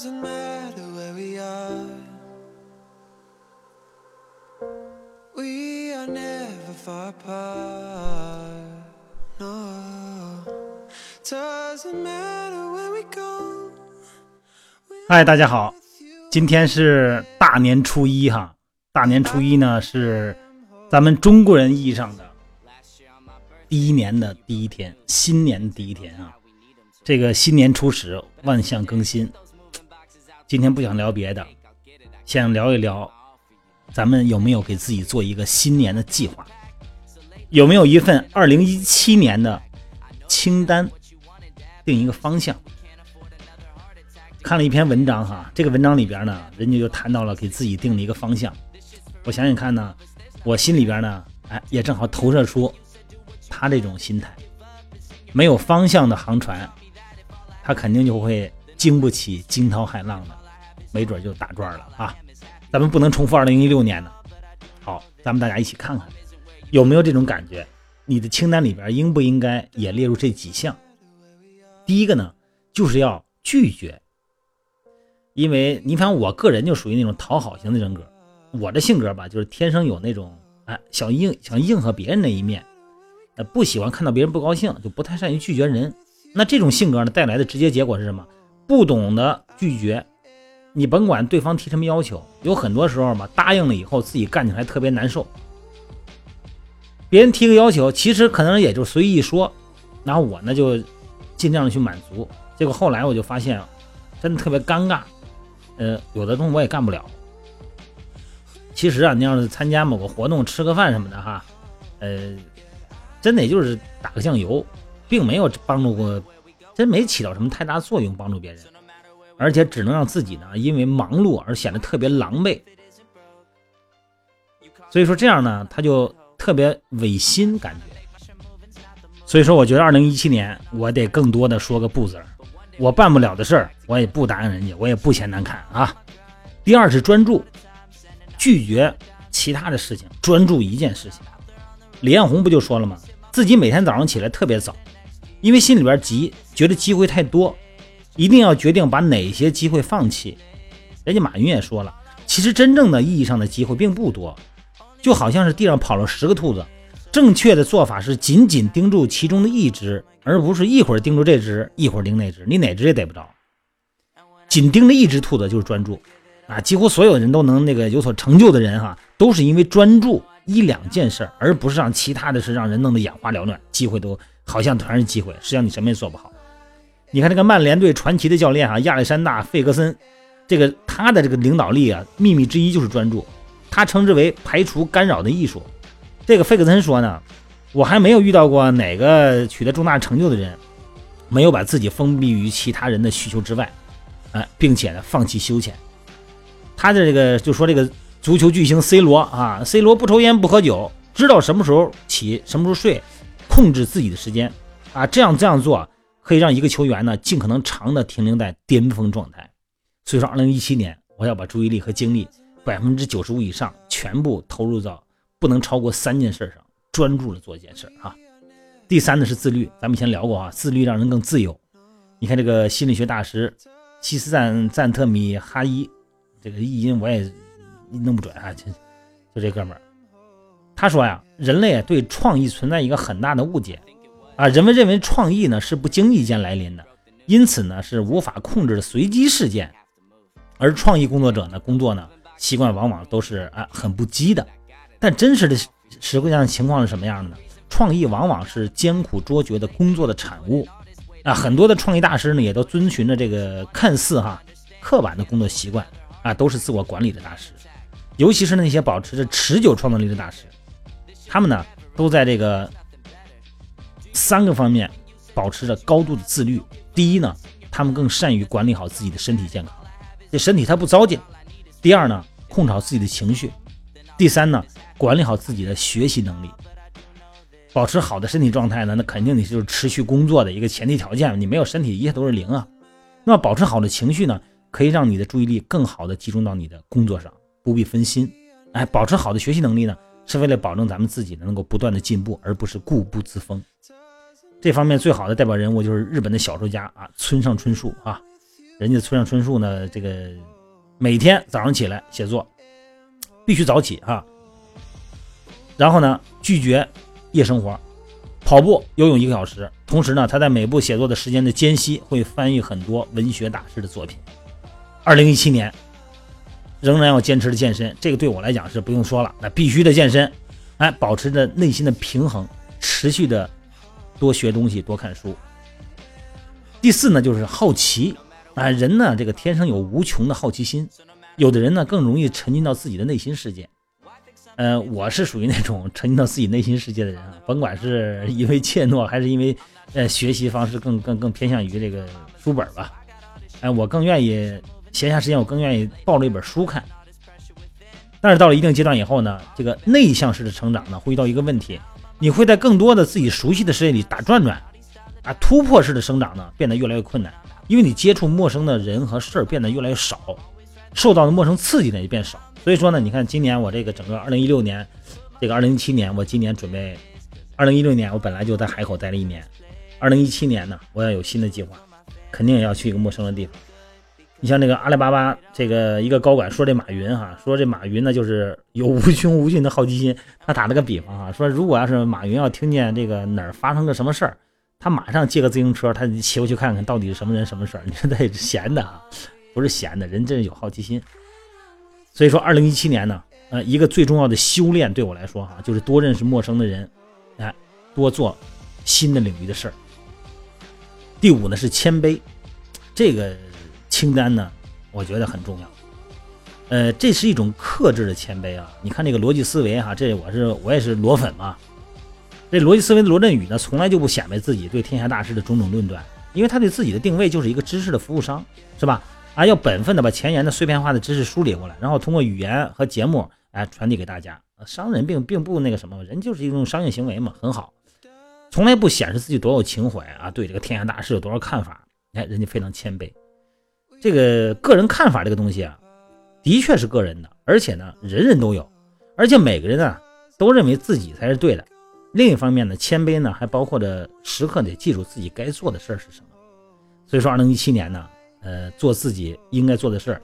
Doesn't matter where we are. We are never far apart. No. Doesn't matter where we go. 嗨，大家好，今天是大年初一哈。大年初一呢是咱们中国人意义上的第一年的第一天，新年的第一天啊。这个新年初始，万象更新。今天不想聊别的，想聊一聊，咱们有没有给自己做一个新年的计划？有没有一份二零一七年的清单，定一个方向？看了一篇文章哈，这个文章里边呢，人家就谈到了给自己定了一个方向。我想想看呢，我心里边呢，哎，也正好投射出他这种心态。没有方向的航船，他肯定就会经不起惊涛骇浪的，没准就打转了啊！咱们不能重复二零一六年的。好，咱们大家一起看看，有没有这种感觉？你的清单里边应不应该也列入这几项？第一个呢，就是要拒绝。因为你看，我个人就属于那种讨好型的人格，我的性格吧，就是天生有那种哎想应想应和别人那一面，呃不喜欢看到别人不高兴，就不太善于拒绝人。那这种性格呢，带来的直接结果是什么？不懂得拒绝，你甭管对方提什么要求，有很多时候嘛，答应了以后自己干起来特别难受。别人提个要求，其实可能也就随意说，然后我呢就尽量的去满足。结果后来我就发现，真的特别尴尬。呃，有的东西我也干不了。其实啊，你要是参加某个活动、吃个饭什么的哈，呃，真的也就是打个酱油，并没有帮助过，真没起到什么太大作用帮助别人，而且只能让自己呢因为忙碌而显得特别狼狈。所以说这样呢，他就特别违心感觉。所以说，我觉得二零一七年我得更多的说个不字儿。我办不了的事儿，我也不答应人家，我也不嫌难看啊。第二是专注，拒绝其他的事情，专注一件事情。李彦宏不就说了吗？自己每天早上起来特别早，因为心里边急，觉得机会太多，一定要决定把哪些机会放弃。人家马云也说了，其实真正的意义上的机会并不多，就好像是地上跑了十个兔子。正确的做法是紧紧盯住其中的一只，而不是一会儿盯住这只，一会儿盯那只，你哪只也逮不着。紧盯着一只兔子就是专注啊！几乎所有人都能那个有所成就的人哈，都是因为专注一两件事，而不是让其他的事让人弄得眼花缭乱，机会都好像全是机会，实际上你什么也做不好。你看这个曼联队传奇的教练哈，亚历山大·费格森，这个他的这个领导力啊，秘密之一就是专注，他称之为排除干扰的艺术。这个费格森说呢，我还没有遇到过哪个取得重大成就的人，没有把自己封闭于其他人的需求之外，哎，并且呢放弃休闲。他的这个就说这个足球巨星 C 罗啊，C 罗不抽烟不喝酒，知道什么时候起什么时候睡，控制自己的时间啊，这样这样做可以让一个球员呢尽可能长的停留在巅峰状态。所以说，二零一七年我要把注意力和精力百分之九十五以上全部投入到。不能超过三件事上专注的做一件事啊。第三呢是自律，咱们以前聊过啊，自律让人更自由。你看这个心理学大师西斯赞赞特米哈伊，这个译音我也弄不准啊，就就这哥们儿，他说呀，人类对创意存在一个很大的误解啊，人们认为创意呢是不经意间来临的，因此呢是无法控制的随机事件，而创意工作者呢工作呢习惯往往都是啊很不羁的。但真实的实际上情况是什么样的呢？创意往往是艰苦卓绝的工作的产物啊！很多的创意大师呢，也都遵循着这个看似哈刻板的工作习惯啊，都是自我管理的大师。尤其是那些保持着持久创造力的大师，他们呢都在这个三个方面保持着高度的自律。第一呢，他们更善于管理好自己的身体健康，这身体他不糟践。第二呢，控制好自己的情绪。第三呢。管理好自己的学习能力，保持好的身体状态呢？那肯定你就是持续工作的一个前提条件。你没有身体，一切都是零啊。那么保持好的情绪呢，可以让你的注意力更好的集中到你的工作上，不必分心。哎，保持好的学习能力呢，是为了保证咱们自己能够不断的进步，而不是固步自封。这方面最好的代表人物就是日本的小说家啊，村上春树啊。人家村上春树呢，这个每天早上起来写作，必须早起哈。然后呢，拒绝夜生活，跑步、游泳一个小时。同时呢，他在每部写作的时间的间隙，会翻译很多文学大师的作品。二零一七年，仍然要坚持的健身，这个对我来讲是不用说了，那必须的健身。哎，保持着内心的平衡，持续的多学东西，多看书。第四呢，就是好奇啊，人呢这个天生有无穷的好奇心，有的人呢更容易沉浸到自己的内心世界。呃，我是属于那种沉浸到自己内心世界的人啊，甭管是因为怯懦，还是因为呃学习方式更更更偏向于这个书本吧。哎，我更愿意闲暇时间，我更愿意抱着一本书看。但是到了一定阶段以后呢，这个内向式的成长呢，会遇到一个问题，你会在更多的自己熟悉的世界里打转转，啊，突破式的生长呢，变得越来越困难，因为你接触陌生的人和事儿变得越来越少，受到的陌生刺激呢也变少。所以说呢，你看今年我这个整个二零一六年，这个二零一七年，我今年准备，二零一六年我本来就在海口待了一年，二零一七年呢，我要有新的计划，肯定也要去一个陌生的地方。你像那个阿里巴巴这个一个高管说这马云哈，说这马云呢就是有无穷无尽的好奇心。他打了个比方哈，说如果要是马云要听见这个哪儿发生个什么事儿，他马上借个自行车，他骑过去看看到底是什么人什么事儿。你说他也是闲的啊，不是闲的，人真是有好奇心。所以说，二零一七年呢，呃，一个最重要的修炼对我来说哈，就是多认识陌生的人，哎，多做新的领域的事儿。第五呢是谦卑，这个。清单呢，我觉得很重要。呃，这是一种克制的谦卑啊。你看这个逻辑思维哈，这我是我也是裸粉嘛。这逻辑思维的罗振宇呢，从来就不显摆自己对天下大事的种种论断，因为他对自己的定位就是一个知识的服务商，是吧？啊，要本分的把前沿的碎片化的知识梳理过来，然后通过语言和节目哎传递给大家。商人并并不那个什么，人就是一种商业行为嘛，很好。从来不显示自己多有情怀啊，对这个天下大事有多少看法，哎，人家非常谦卑。这个个人看法这个东西啊，的确是个人的，而且呢，人人都有，而且每个人啊都认为自己才是对的。另一方面呢，谦卑呢还包括着时刻得记住自己该做的事儿是什么。所以说，二零一七年呢，呃，做自己应该做的事儿，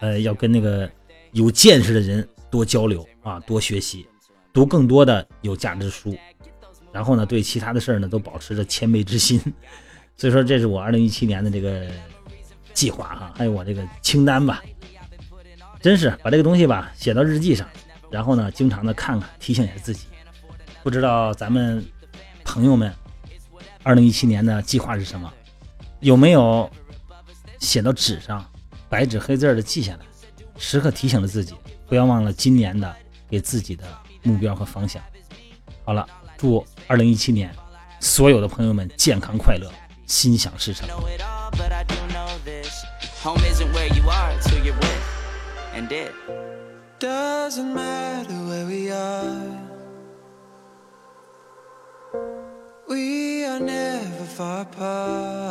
呃，要跟那个有见识的人多交流啊，多学习，读更多的有价值书，然后呢，对其他的事儿呢都保持着谦卑之心。所以说，这是我二零一七年的这个。计划哈，还有我这个清单吧，真是把这个东西吧写到日记上，然后呢，经常的看看，提醒一下自己。不知道咱们朋友们，二零一七年的计划是什么？有没有写到纸上，白纸黑字的记下来，时刻提醒着自己，不要忘了今年的给自己的目标和方向。好了，祝二零一七年所有的朋友们健康快乐，心想事成。Home isn't where you are, who you're with. And it doesn't matter where we are. We are never far apart.